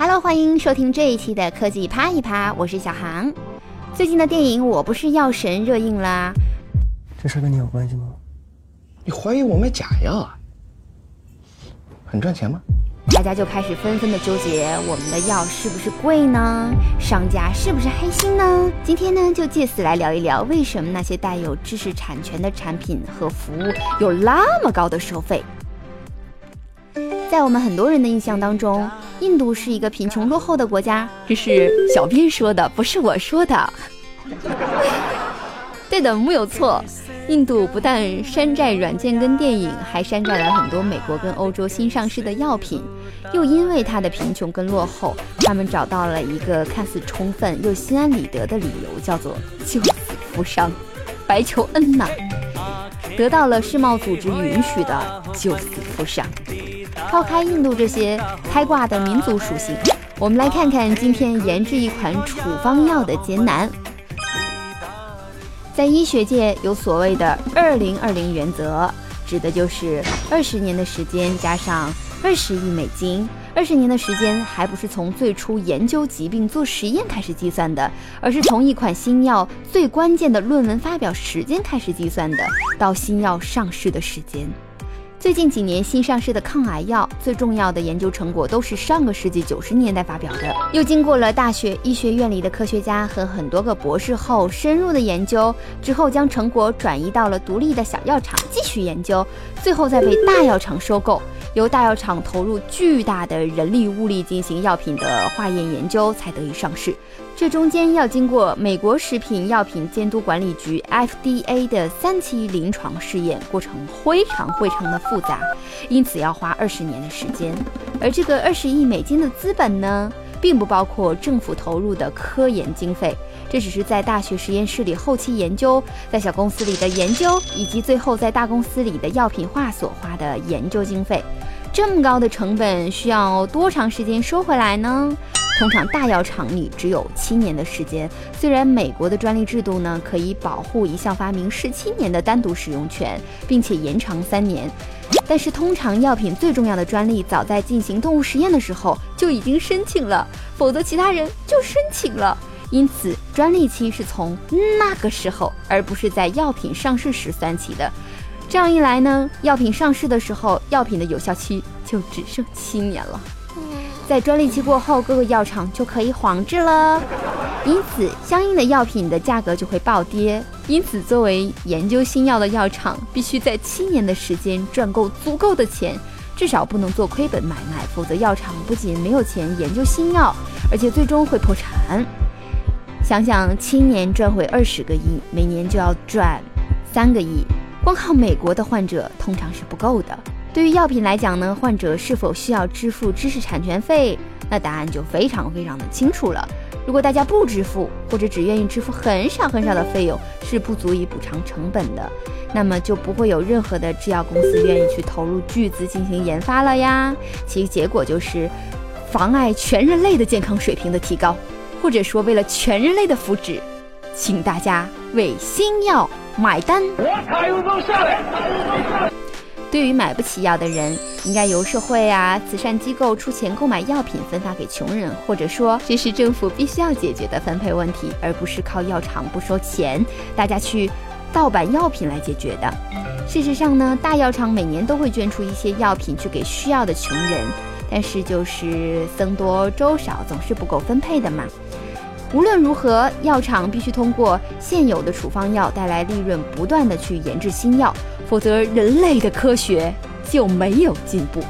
Hello，欢迎收听这一期的科技啪一啪，我是小航。最近的电影《我不是药神》热映啦，这事跟你有关系吗？你怀疑我卖假药啊？很赚钱吗？大家就开始纷纷的纠结，我们的药是不是贵呢？商家是不是黑心呢？今天呢，就借此来聊一聊，为什么那些带有知识产权的产品和服务有那么高的收费？在我们很多人的印象当中，印度是一个贫穷落后的国家，这是小编说的，不是我说的。对的，木有错。印度不但山寨软件跟电影，还山寨了很多美国跟欧洲新上市的药品。又因为它的贫穷跟落后，他们找到了一个看似充分又心安理得的理由，叫做救死扶伤，白求恩呐！得到了世贸组织允许的救死扶伤。抛开印度这些开挂的民族属性，我们来看看今天研制一款处方药的艰难。在医学界有所谓的“二零二零”原则，指的就是二十年的时间加上二十亿美金。二十年的时间还不是从最初研究疾病做实验开始计算的，而是从一款新药最关键的论文发表时间开始计算的，到新药上市的时间。最近几年新上市的抗癌药，最重要的研究成果都是上个世纪九十年代发表的，又经过了大学医学院里的科学家和很多个博士后深入的研究之后，将成果转移到了独立的小药厂继续研究，最后再被大药厂收购。由大药厂投入巨大的人力物力进行药品的化验研究，才得以上市。这中间要经过美国食品药品监督管理局 FDA 的三期临床试验，过程非常非常的复杂，因此要花二十年的时间。而这个二十亿美金的资本呢，并不包括政府投入的科研经费，这只是在大学实验室里后期研究，在小公司里的研究，以及最后在大公司里的药品化所花的研究经费。这么高的成本需要多长时间收回来呢？通常大药厂里只有七年的时间。虽然美国的专利制度呢可以保护一项发明十七年的单独使用权，并且延长三年，但是通常药品最重要的专利早在进行动物实验的时候就已经申请了，否则其他人就申请了。因此，专利期是从那个时候，而不是在药品上市时算起的。这样一来呢，药品上市的时候，药品的有效期就只剩七年了。在专利期过后，各个药厂就可以仿制了，因此相应的药品的价格就会暴跌。因此，作为研究新药的药厂，必须在七年的时间赚够足够的钱，至少不能做亏本买卖，否则药厂不仅没有钱研究新药，而且最终会破产。想想七年赚回二十个亿，每年就要赚三个亿。光靠美国的患者通常是不够的。对于药品来讲呢，患者是否需要支付知识产权费？那答案就非常非常的清楚了。如果大家不支付，或者只愿意支付很少很少的费用，是不足以补偿成本的，那么就不会有任何的制药公司愿意去投入巨资进行研发了呀。其结果就是妨碍全人类的健康水平的提高，或者说为了全人类的福祉，请大家为新药。买单！对于买不起药的人，应该由社会啊、慈善机构出钱购买药品，分发给穷人，或者说这是政府必须要解决的分配问题，而不是靠药厂不收钱，大家去盗版药品来解决的。事实上呢，大药厂每年都会捐出一些药品去给需要的穷人，但是就是僧多粥少，总是不够分配的嘛。无论如何，药厂必须通过现有的处方药带来利润，不断的去研制新药，否则人类的科学就没有进步。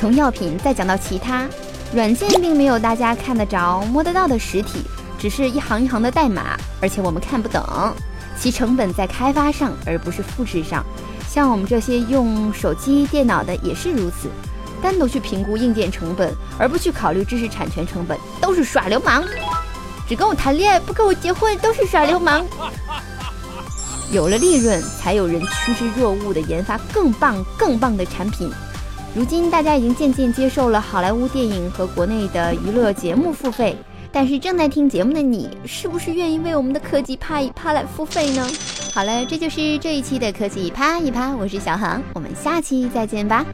从药品再讲到其他软件，并没有大家看得着、摸得到的实体，只是一行一行的代码，而且我们看不懂。其成本在开发上，而不是复制上。像我们这些用手机、电脑的也是如此，单独去评估硬件成本，而不去考虑知识产权成本，都是耍流氓。只跟我谈恋爱不跟我结婚都是耍流氓。有了利润，才有人趋之若鹜地研发更棒、更棒的产品。如今大家已经渐渐接受了好莱坞电影和国内的娱乐节目付费，但是正在听节目的你，是不是愿意为我们的科技啪一啪来付费呢？好了，这就是这一期的科技啪一啪，我是小航，我们下期再见吧。